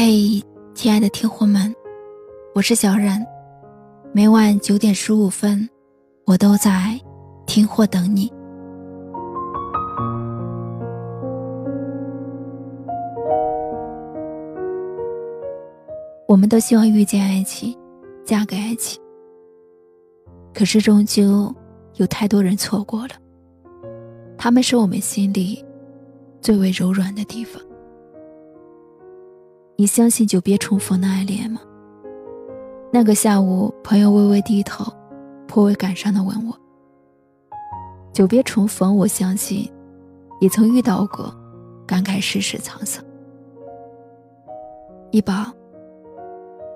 嘿，亲爱的听货们，我是小冉。每晚九点十五分，我都在听货等你。我们都希望遇见爱情，嫁给爱情。可是终究有太多人错过了，他们是我们心里最为柔软的地方。你相信久别重逢的爱恋吗？那个下午，朋友微微低头，颇为感伤的问我：“久别重逢，我相信，也曾遇到过，感慨世事沧桑。”一宝，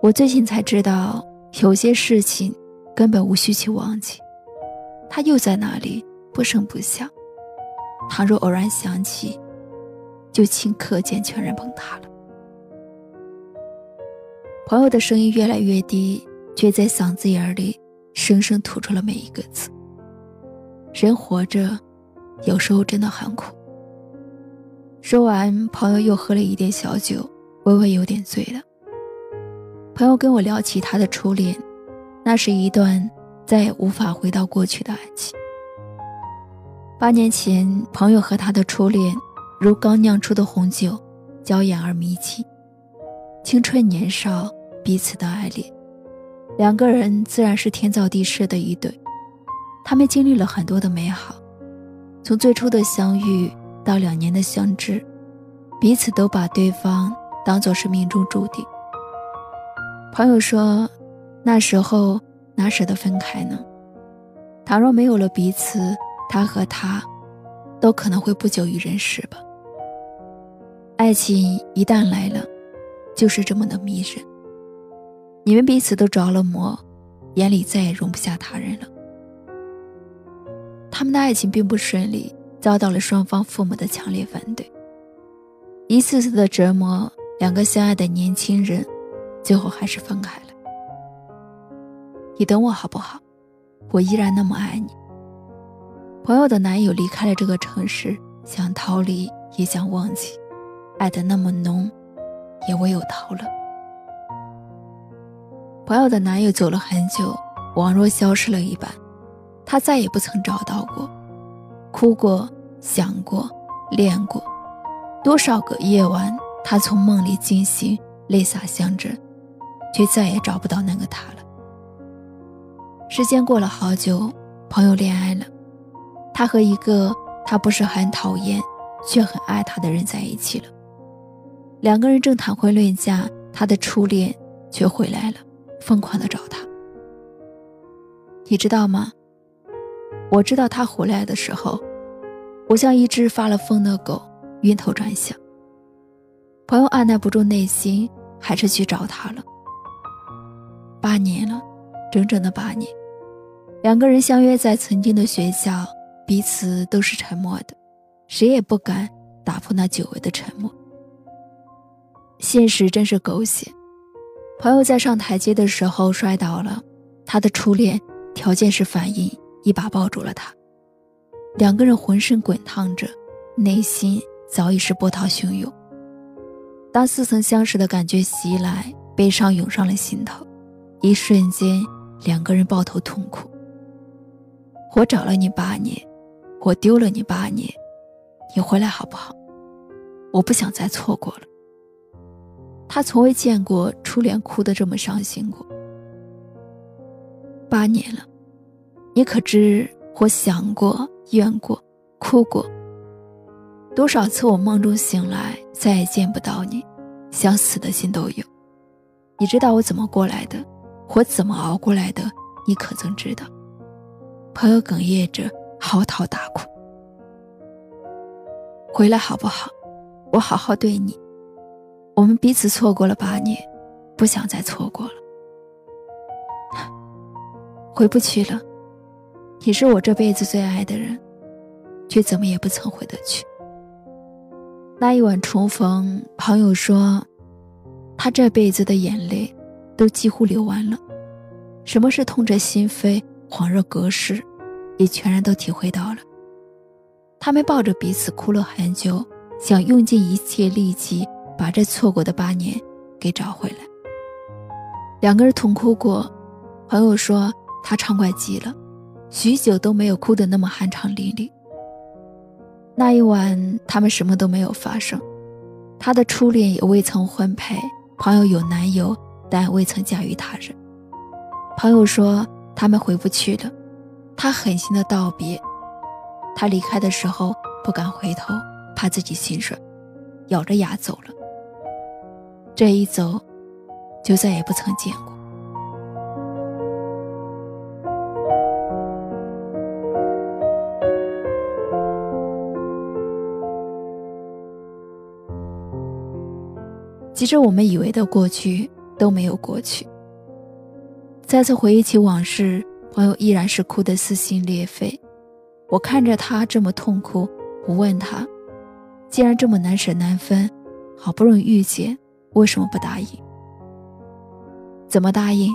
我最近才知道，有些事情根本无需去忘记，它又在那里不声不响。倘若偶然想起，就顷刻间全然崩塌了。朋友的声音越来越低，却在嗓子眼里生生吐出了每一个字。人活着，有时候真的很苦。说完，朋友又喝了一点小酒，微微有点醉了。朋友跟我聊起他的初恋，那是一段再也无法回到过去的爱情。八年前，朋友和他的初恋，如刚酿出的红酒，娇艳而迷情。青春年少，彼此的爱恋，两个人自然是天造地设的一对。他们经历了很多的美好，从最初的相遇到两年的相知，彼此都把对方当做是命中注定。朋友说，那时候哪舍得分开呢？倘若没有了彼此，他和他，都可能会不久于人世吧。爱情一旦来了。就是这么的迷人。你们彼此都着了魔，眼里再也容不下他人了。他们的爱情并不顺利，遭到了双方父母的强烈反对。一次次的折磨，两个相爱的年轻人，最后还是分开了。你等我好不好？我依然那么爱你。朋友的男友离开了这个城市，想逃离也想忘记，爱的那么浓。也唯有逃了。朋友的男友走了很久，宛若消失了一般，他再也不曾找到过。哭过，想过，恋过，多少个夜晚，他从梦里惊醒，泪洒相枕，却再也找不到那个他了。时间过了好久，朋友恋爱了，他和一个他不是很讨厌，却很爱他的人在一起了。两个人正谈婚论嫁，他的初恋却回来了，疯狂的找他。你知道吗？我知道他回来的时候，我像一只发了疯的狗，晕头转向。朋友按耐不住内心，还是去找他了。八年了，整整的八年，两个人相约在曾经的学校，彼此都是沉默的，谁也不敢打破那久违的沉默。现实真是狗血。朋友在上台阶的时候摔倒了，他的初恋条件是反应一把抱住了他，两个人浑身滚烫着，内心早已是波涛汹涌。当似曾相识的感觉袭来，悲伤涌上了心头，一瞬间，两个人抱头痛哭。我找了你八年，我丢了你八年，你回来好不好？我不想再错过了。他从未见过初恋哭得这么伤心过。八年了，你可知我想过、怨过、哭过？多少次我梦中醒来，再也见不到你，想死的心都有。你知道我怎么过来的，我怎么熬过来的？你可曾知道？朋友哽咽着嚎啕大哭。回来好不好？我好好对你。我们彼此错过了八年，不想再错过了。回不去了，你是我这辈子最爱的人，却怎么也不曾回得去。那一晚重逢，朋友说，他这辈子的眼泪都几乎流完了，什么是痛彻心扉、恍若隔世，也全然都体会到了。他们抱着彼此哭了很久，想用尽一切力气。把这错过的八年给找回来。两个人痛哭过，朋友说他畅快极了，许久都没有哭得那么酣畅淋漓。那一晚，他们什么都没有发生，他的初恋也未曾婚配，朋友有男友，但未曾嫁于他人。朋友说他们回不去了，他狠心的道别。他离开的时候不敢回头，怕自己心软，咬着牙走了。这一走，就再也不曾见过。其实我们以为的过去都没有过去。再次回忆起往事，朋友依然是哭得撕心裂肺。我看着他这么痛苦，我问他：“既然这么难舍难分，好不容易遇见，为什么不答应？怎么答应？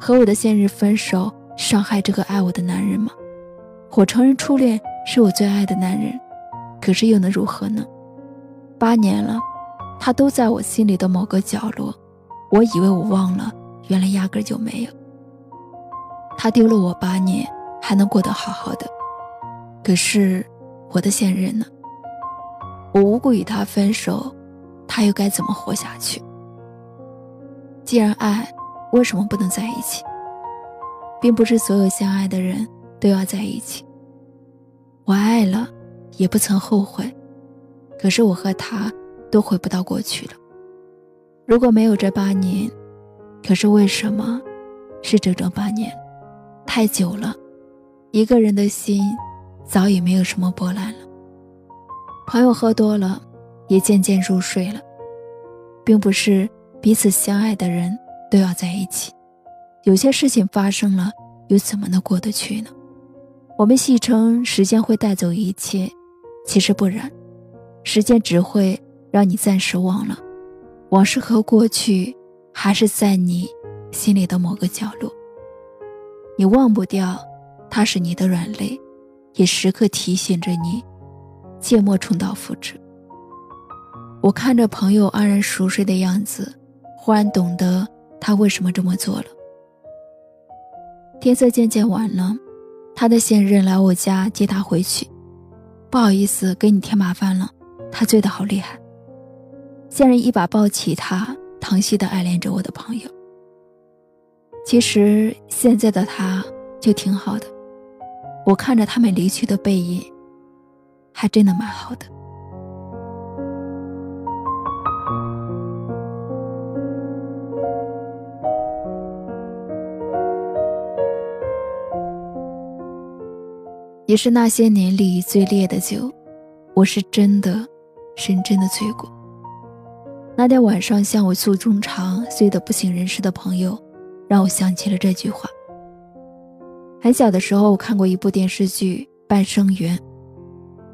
和我的现任分手，伤害这个爱我的男人吗？我承认初恋是我最爱的男人，可是又能如何呢？八年了，他都在我心里的某个角落。我以为我忘了，原来压根就没有。他丢了我八年，还能过得好好的。”可是，我的现任呢？我无故与他分手，他又该怎么活下去？既然爱，为什么不能在一起？并不是所有相爱的人都要在一起。我爱了，也不曾后悔。可是我和他都回不到过去了。如果没有这八年，可是为什么是整整八年？太久了，一个人的心。早已没有什么波澜了。朋友喝多了，也渐渐入睡了。并不是彼此相爱的人都要在一起，有些事情发生了，又怎么能过得去呢？我们戏称时间会带走一切，其实不然，时间只会让你暂时忘了，往事和过去还是在你心里的某个角落。你忘不掉，它是你的软肋。也时刻提醒着你，切莫重蹈覆辙。我看着朋友安然熟睡的样子，忽然懂得他为什么这么做了。天色渐渐晚了，他的现任来我家接他回去。不好意思，给你添麻烦了。他醉得好厉害。现任一把抱起他，疼惜的爱恋着我的朋友。其实现在的他就挺好的。我看着他们离去的背影，还真的蛮好的。也是那些年里最烈的酒，我是真的、深真的醉过。那天晚上向我诉衷肠、醉得不省人事的朋友，让我想起了这句话。很小的时候，看过一部电视剧《半生缘》。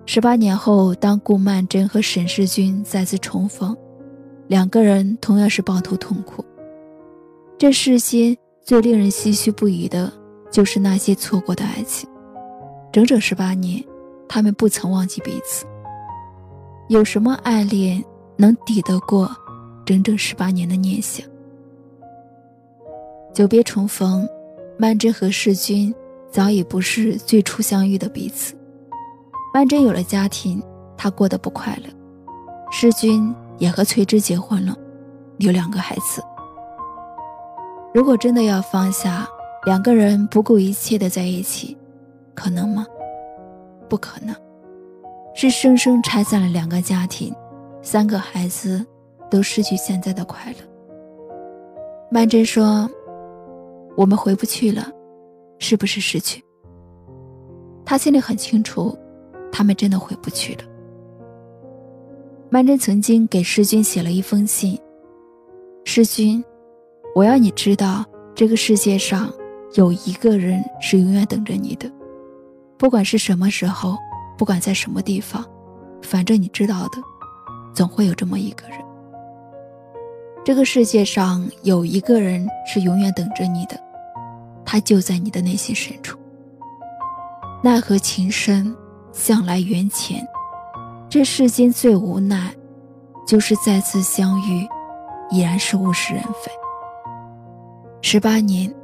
十八年后，当顾曼桢和沈世钧再次重逢，两个人同样是抱头痛哭。这世间最令人唏嘘不已的，就是那些错过的爱情。整整十八年，他们不曾忘记彼此。有什么爱恋能抵得过整整十八年的念想？久别重逢，曼桢和世钧。早已不是最初相遇的彼此。曼桢有了家庭，她过得不快乐。世钧也和翠芝结婚了，有两个孩子。如果真的要放下，两个人不顾一切的在一起，可能吗？不可能，是生生拆散了两个家庭，三个孩子都失去现在的快乐。曼桢说：“我们回不去了。”是不是失去？他心里很清楚，他们真的回不去了。曼桢曾经给世君写了一封信：“世君，我要你知道，这个世界上有一个人是永远等着你的，不管是什么时候，不管在什么地方，反正你知道的，总会有这么一个人。这个世界上有一个人是永远等着你的。”他就在你的内心深处。奈何情深，向来缘浅。这世间最无奈，就是再次相遇，已然是物是人非。十八年，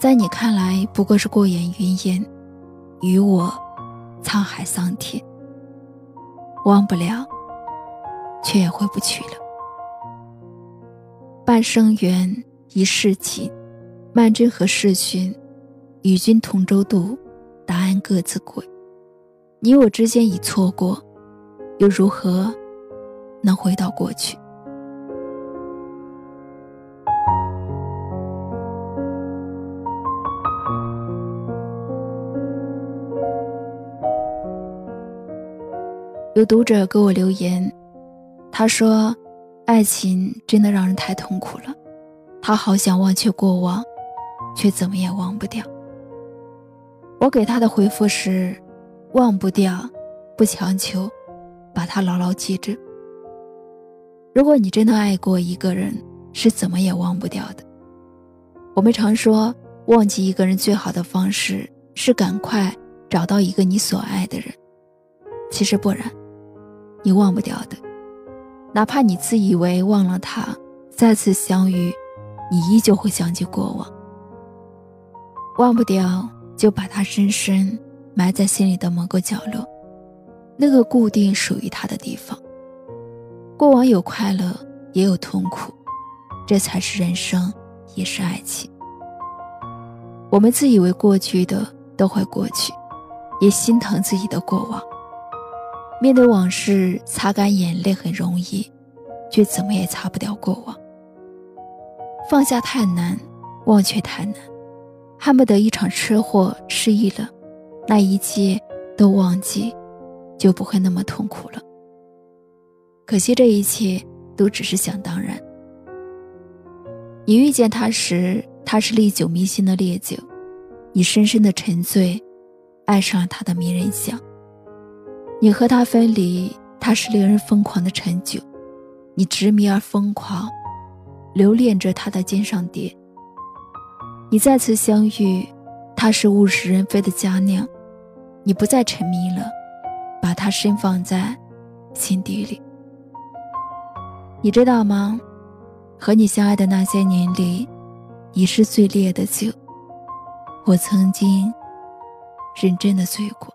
在你看来不过是过眼云烟，与我，沧海桑田。忘不了，却也回不去了。半生缘，一世情，曼桢和世勋，与君同舟渡，答案各自归。你我之间已错过，又如何能回到过去？有读者给我留言，他说：“爱情真的让人太痛苦了，他好想忘却过往，却怎么也忘不掉。”我给他的回复是：“忘不掉，不强求，把他牢牢记着。如果你真的爱过一个人，是怎么也忘不掉的。我们常说，忘记一个人最好的方式是赶快找到一个你所爱的人，其实不然。”你忘不掉的，哪怕你自以为忘了他，再次相遇，你依旧会想起过往。忘不掉，就把它深深埋在心里的某个角落，那个固定属于他的地方。过往有快乐，也有痛苦，这才是人生，也是爱情。我们自以为过去的都会过去，也心疼自己的过往。面对往事，擦干眼泪很容易，却怎么也擦不掉过往。放下太难，忘却太难，恨不得一场车祸失忆了，那一切都忘记，就不会那么痛苦了。可惜这一切都只是想当然。你遇见他时，他是历久弥新的烈酒，你深深的沉醉，爱上了他的迷人香。你和他分离，他是令人疯狂的陈酒，你执迷而疯狂，留恋着他的肩上蝶。你再次相遇，他是物是人非的佳酿，你不再沉迷了，把他深放在心底里。你知道吗？和你相爱的那些年里，你是最烈的酒，我曾经认真的醉过。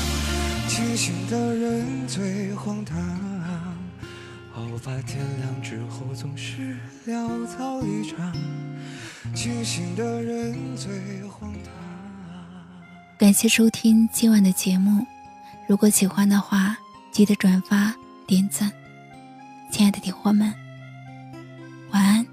清醒的人最荒唐，好吧，天亮之后总是潦草一场，清醒的人最荒唐。感谢收听今晚的节目，如果喜欢的话，记得转发点赞。亲爱的听货们，晚安。